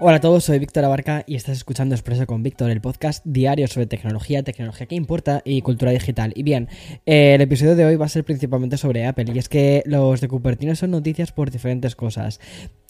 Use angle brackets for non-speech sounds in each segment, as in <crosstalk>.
Hola a todos, soy Víctor Abarca y estás escuchando Expreso con Víctor, el podcast diario sobre tecnología, tecnología que importa y cultura digital. Y bien, eh, el episodio de hoy va a ser principalmente sobre Apple y es que los de Cupertino son noticias por diferentes cosas.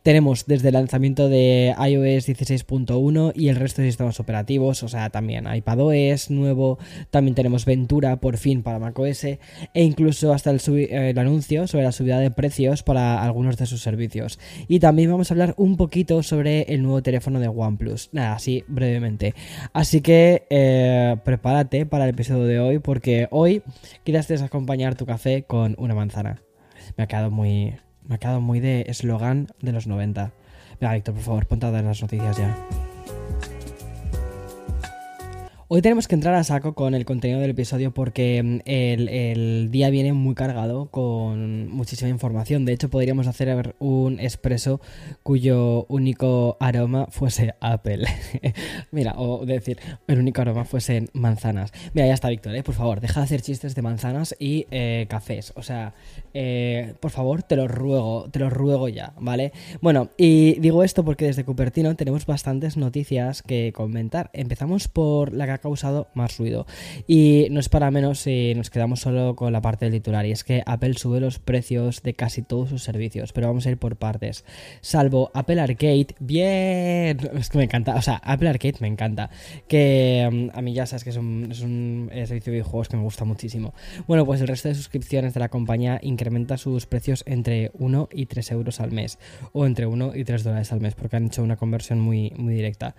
Tenemos desde el lanzamiento de iOS 16.1 y el resto de sistemas operativos, o sea, también iPadOS nuevo, también tenemos Ventura por fin para macOS e incluso hasta el, el, anuncio sobre la subida de precios para algunos de sus servicios. Y también vamos a hablar un poquito sobre el nuevo teléfono de OnePlus, nada, así brevemente. Así que eh, prepárate para el episodio de hoy porque hoy quizás te acompañar tu café con una manzana. Me ha quedado muy, me ha quedado muy de eslogan de los 90. Venga, Víctor, por favor, ponte a dar las noticias ya. Hoy tenemos que entrar a saco con el contenido del episodio porque mm, el, día viene muy cargado con muchísima información. De hecho, podríamos hacer un expreso cuyo único aroma fuese Apple. <laughs> Mira, o decir, el único aroma fuesen manzanas. Mira, ya está, Víctor, ¿eh? por favor, deja de hacer chistes de manzanas y eh, cafés. O sea, eh, por favor, te lo ruego, te lo ruego ya, ¿vale? Bueno, y digo esto porque desde Cupertino tenemos bastantes noticias que comentar. Empezamos por la causado más ruido. Y no es para menos si nos quedamos solo con la parte del titular, y es que Apple sube los precios de casi todos sus servicios, pero vamos a ir por partes. Salvo Apple Arcade, bien, <laughs> es que me encanta, o sea, Apple Arcade me encanta, que mm, a mí ya sabes que es un, un servicio de videojuegos que me gusta muchísimo. Bueno, pues el resto de suscripciones de la compañía incrementa sus precios entre 1 y 3 euros al mes, o entre 1 y 3 dólares al mes, porque han hecho una conversión muy, muy directa.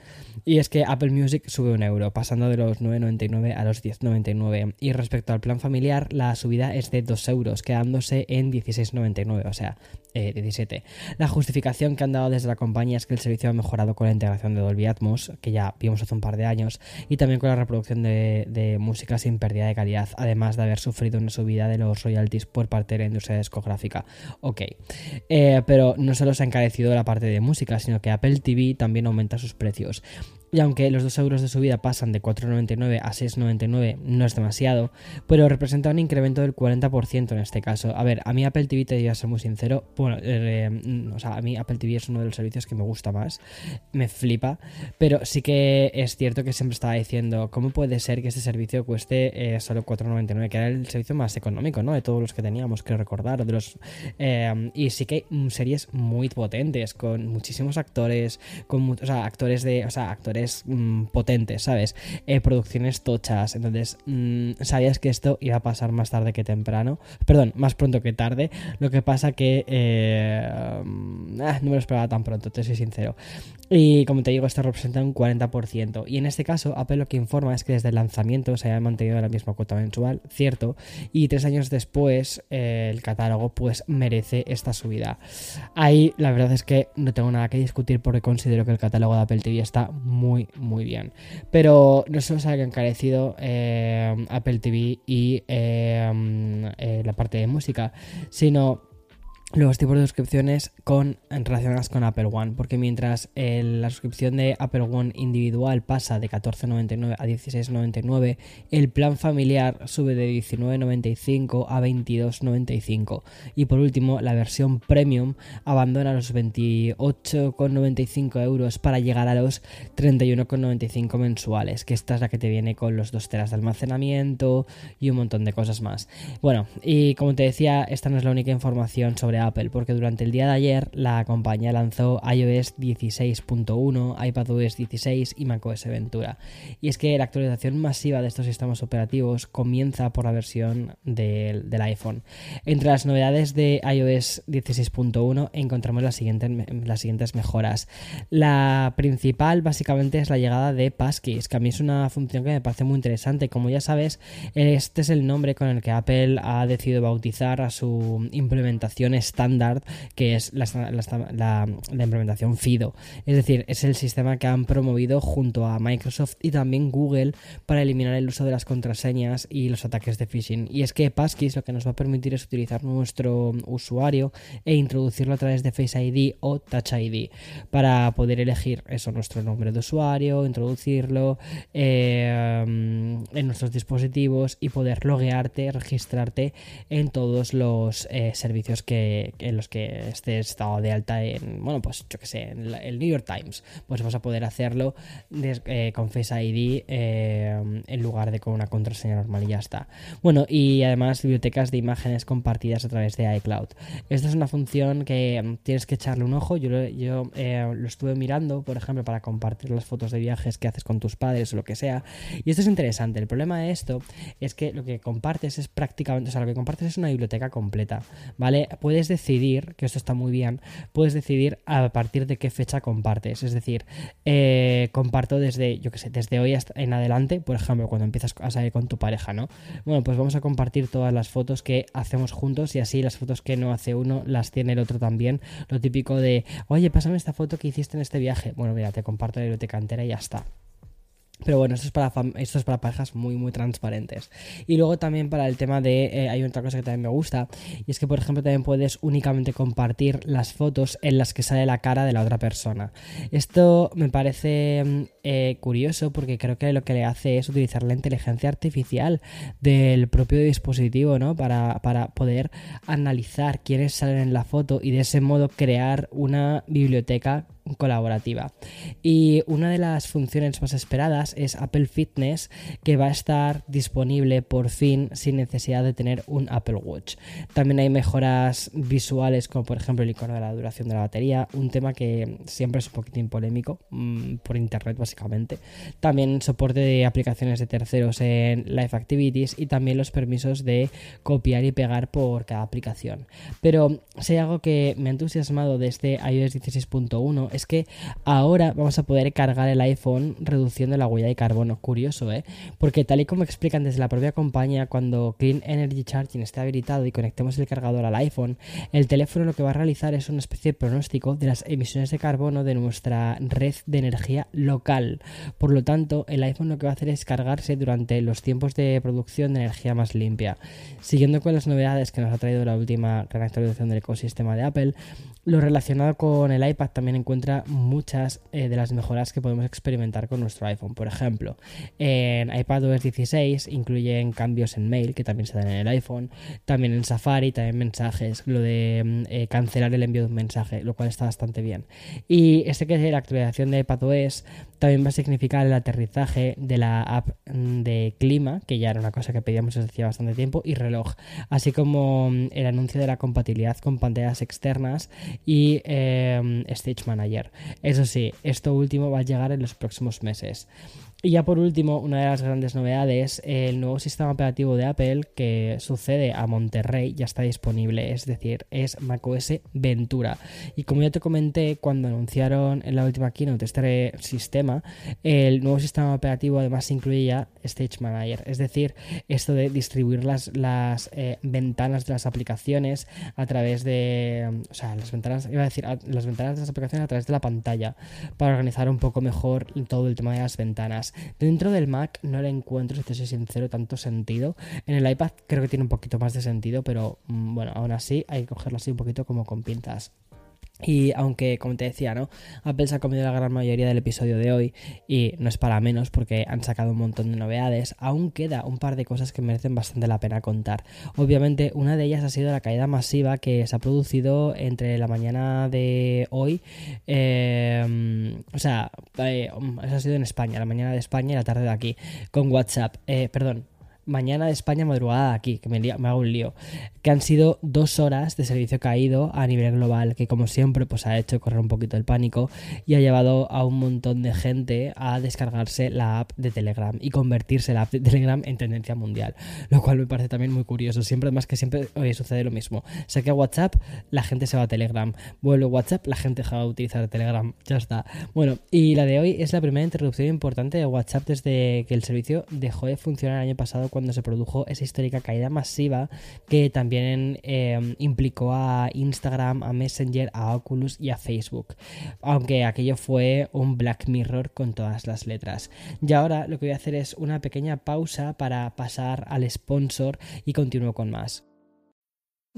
Y es que Apple Music sube un euro, pasando de los 9,99 a los 10,99. Y respecto al plan familiar, la subida es de 2 euros, quedándose en 16,99, o sea, 17. Eh, la justificación que han dado desde la compañía es que el servicio ha mejorado con la integración de Dolby Atmos, que ya vimos hace un par de años, y también con la reproducción de, música sin pérdida de calidad, además de haber sufrido una subida de los royalties por parte de la industria discográfica. Ok, eh, pero no solo se ha encarecido la parte de música, sino que Apple TV también aumenta sus precios. Y aunque los 2 euros de subida pasan de 4,99 a 6,99, no es demasiado, pero representa un incremento del 40% en este caso. A ver, a mí Apple TV, te voy a ser muy sincero, bueno, eh, mm, o sea, a mí Apple TV es uno de los servicios que me gusta más, me flipa, pero sí que es cierto que siempre estaba diciendo, ¿cómo puede ser que este servicio cueste eh, solo 4,99? Que era el servicio más económico, ¿no? De todos los que teníamos que recordar, de los... Eh, y sí que hay series muy potentes, con muchísimos actores, con, o sea, actores de... O sea, actores Mm, potentes, ¿sabes? Eh, producciones tochas. Entonces, mm, sabías que esto iba a pasar más tarde que temprano. Perdón, más pronto que tarde. Lo que pasa que eh, mm, ah, no me lo esperaba tan pronto, te soy sincero. Y como te digo, esto representa un 40%. Y en este caso, Apple lo que informa es que desde el lanzamiento se haya mantenido la misma cuota mensual, cierto. Y tres años después, eh, el catálogo pues merece esta subida. Ahí la verdad es que no tengo nada que discutir porque considero que el catálogo de Apple TV está muy muy, bien. Pero no solo se ha encarecido eh, Apple TV y eh, eh, la parte de música, sino los tipos de suscripciones con, relacionadas con Apple One, porque mientras la suscripción de Apple One individual pasa de 14,99 a 16,99, el plan familiar sube de 19,95 a 22,95. Y por último, la versión premium abandona los 28,95 euros para llegar a los 31,95 mensuales, que esta es la que te viene con los 2 teras de almacenamiento y un montón de cosas más. Bueno, y como te decía, esta no es la única información sobre Apple, porque durante el día de ayer la compañía lanzó iOS 16.1, iPadOS 16 y macOS Ventura. Y es que la actualización masiva de estos sistemas operativos comienza por la versión del, iPhone. Entre las novedades de iOS 16.1 encontramos las siguientes, las siguientes mejoras. La principal básicamente es la llegada de Passkeys, que a mí es una función que me parece muy interesante. Como ya sabes, este es el nombre con el que Apple ha decidido bautizar a su implementación estándar que es la, la, implementación FIDO. Es decir, es el sistema que han promovido junto a Microsoft y también Google para eliminar el uso de las contraseñas y los ataques de phishing. Y es que Passkeys lo que nos va a permitir es utilizar nuestro usuario e introducirlo a través de Face ID o Touch ID para poder elegir eso, nuestro nombre de usuario, introducirlo eh, en nuestros dispositivos y poder loguearte, registrarte en todos los eh, servicios que, en los que estés estado de alta en, bueno, pues yo que sé, en el New York Times. Pues vas a poder hacerlo eh, con Face ID en lugar de con una contraseña normal y ya está. Bueno, y además bibliotecas de imágenes compartidas a través de iCloud. Esta es una función que tienes que echarle un ojo. Yo, yo lo estuve mirando, por ejemplo, para compartir las fotos de viajes que haces con tus padres o lo que sea. Y esto es interesante. El problema de esto es que lo que compartes es prácticamente, o sea, lo que compartes es una biblioteca completa, ¿vale? Puedes decidir, que esto está muy bien, puedes decidir a partir de qué fecha compartes. Es decir, eh, comparto desde, yo qué sé, desde hoy en adelante, por ejemplo, cuando empiezas a salir con tu pareja, ¿no? Bueno, pues vamos a compartir todas las fotos que hacemos juntos y así las fotos que no hace uno las tiene el otro también. Lo típico de, oye, pásame esta foto que hiciste en este viaje. Bueno, mira, te comparto la biblioteca entera y ya está. Pero bueno, esto es, para esto es para parejas muy, muy transparentes. Y luego también para el tema de... Eh, hay otra cosa que también me gusta. Y es que, por ejemplo, también puedes únicamente compartir las fotos en las que sale la cara de la otra persona. Esto me parece mm, eh, curioso porque creo que lo que le hace es utilizar la inteligencia artificial del propio dispositivo, ¿no? Para, para poder analizar quiénes salen en la foto y de ese modo crear una biblioteca colaborativa. Y una de las funciones más esperadas es Apple Fitness, que va a estar disponible por fin sin necesidad de tener un Apple Watch. También hay mejoras visuales, como por ejemplo el icono de la duración de la batería, un tema que siempre es un poquitín polémico mm, por internet básicamente. También soporte de aplicaciones de terceros en Live Activities y también los permisos de copiar y pegar por cada aplicación. Pero si hay algo que me ha entusiasmado desde iOS 16.1 es que ahora vamos a poder cargar el iPhone reduciendo la huella de carbono. Curioso, ¿eh? Porque tal y como explican desde la propia compañía, cuando Clean Energy Charging esté habilitado y conectemos el cargador al iPhone, el teléfono lo que va a realizar es una especie de pronóstico de las emisiones de carbono de nuestra red de energía local. Por lo tanto, el iPhone lo que va a hacer es cargarse durante los tiempos de producción de energía más limpia. Siguiendo con las novedades que nos ha traído la última gran actualización del ecosistema de Apple, lo relacionado con el iPad también encuentra muchas eh, de las mejoras que podemos experimentar con nuestro iPhone. Por ejemplo, en iPadOS 16 incluyen cambios en mail que también se dan en el iPhone, también en Safari, también mensajes, lo de mm, eh, cancelar el envío de un mensaje, lo cual está bastante bien. Y este que es la actualización de iPadOS también va a significar el aterrizaje de la app mm, de clima, que ya era una cosa que pedíamos desde hacía bastante tiempo, y reloj, así como mm, el anuncio de la compatibilidad con pantallas externas y em, Stage Manager. Eso sí, esto último va a llegar en los próximos meses. Y ya por último, una de las grandes novedades, el nuevo sistema operativo de Apple que sucede a Monterrey ya está disponible, es decir, es macOS Ventura. Y como ya te comenté cuando anunciaron en la última keynote este sistema, el nuevo sistema operativo además incluye ya Stage Manager, es decir, esto de distribuir las, las eh, ventanas de las aplicaciones a través de, o sea, las ventanas, iba a decir, las ventanas de las aplicaciones a través de la pantalla para organizar un poco mejor todo el tema de las ventanas. Dentro del Mac no le encuentro, si te soy sincero, tanto sentido. En el iPad creo que tiene un poquito más de sentido, pero mm, bueno, aún así hay que cogerlo así un poquito como con pinzas. Y aunque, como te decía, ¿no? Apple se ha comido la gran mayoría del episodio de hoy y no es para menos porque han sacado un montón de novedades, aún queda un par de cosas que merecen bastante la pena contar. Obviamente, una de ellas ha sido la caída masiva que se ha producido entre la mañana de hoy, eh, o sea, eh, eso ha sido en España, la mañana de España y la tarde de aquí, con WhatsApp, eh, perdón, mañana de España, madrugada aquí, que me, hago un lío, que han sido dos horas de servicio caído a nivel global, que como siempre pues ha hecho correr un poquito el pánico y ha llevado a un montón de gente a descargarse la app de Telegram y convertirse la app de Telegram en tendencia mundial, lo cual me parece también muy curioso, siempre más que siempre oye, sucede lo mismo, sé que WhatsApp, la gente se va a Telegram, vuelve WhatsApp, la gente deja de utilizar Telegram, ya está. Bueno, y la de hoy es la primera interrupción importante de WhatsApp desde que el servicio dejó de funcionar el año pasado cuando se produjo esa histórica caída masiva que también em, implicó a Instagram, a Messenger, a Oculus y a Facebook. Aunque aquello fue un Black Mirror con todas las letras. Y ahora lo que voy a hacer es una pequeña pausa para pasar al sponsor y continúo con más.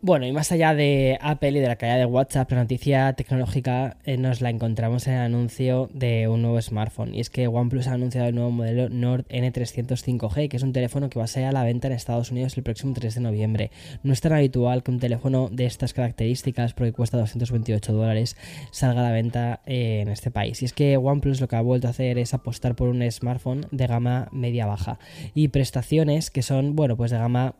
Bueno, y más allá de Apple y de la caída de WhatsApp, la noticia tecnológica eh, nos la encontramos en el anuncio de un nuevo smartphone. Y es que OnePlus ha anunciado el nuevo modelo Nord N305G, que es un teléfono que va a salir a la venta en Estados Unidos el próximo 3 de noviembre. No es tan habitual que un teléfono de estas características, porque cuesta 228 dólares, salga a la venta eh, en este país. Y es que OnePlus lo que ha vuelto a hacer es apostar por un smartphone de gama media-baja y prestaciones que son, bueno, pues de gama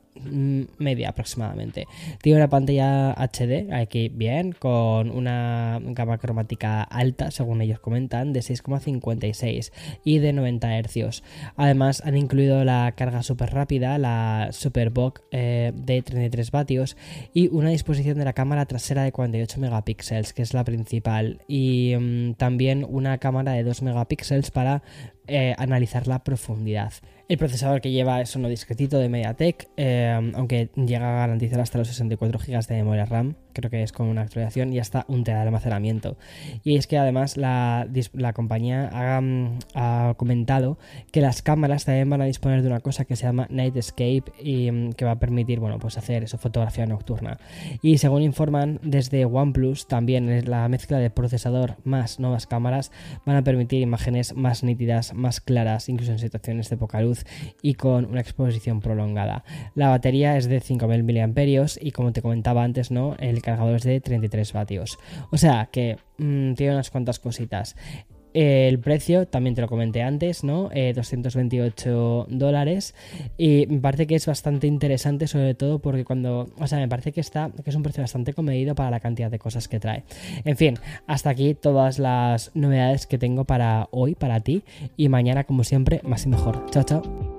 media aproximadamente. Tiene una pantalla HD, aquí bien, con una gama cromática alta, según ellos comentan, de 6,56 y de 90 Hz. Además, han incluido la carga súper rápida, la Superbox eh, de 33 vatios y una disposición de la cámara trasera de 48 megapíxeles, que es la principal, y mm, también una cámara de 2 megapíxeles para eh, analizar la profundidad. El procesador que lleva es uno discretito de MediaTek, eh, aunque llega a garantizar hasta los 64 GB de memoria RAM, creo que es con una actualización, y hasta un TB de almacenamiento. Y es que además la, compañía ha, comentado que las cámaras también van a disponer de una cosa que se llama Night Escape y mm, que va a permitir, bueno, pues hacer eso, fotografía nocturna. Y según informan desde OnePlus, también la mezcla de procesador más nuevas cámaras van a permitir imágenes más nítidas, más claras, incluso en situaciones de poca luz y con una exposición prolongada. La batería es de 5000 mAh y como te comentaba antes, ¿no? El cargador es de 33 vatios. O sea que mm, tiene unas cuantas cositas. El precio, también te lo comenté antes, ¿no? 228 eh, dólares. Y me parece que es bastante interesante, sobre todo porque cuando. O sea, me parece que está. que es un precio bastante comedido para la cantidad de cosas que trae. En fin, hasta aquí todas las novedades que tengo para hoy, para ti. Y mañana, como siempre, más y mejor. Chao, chao.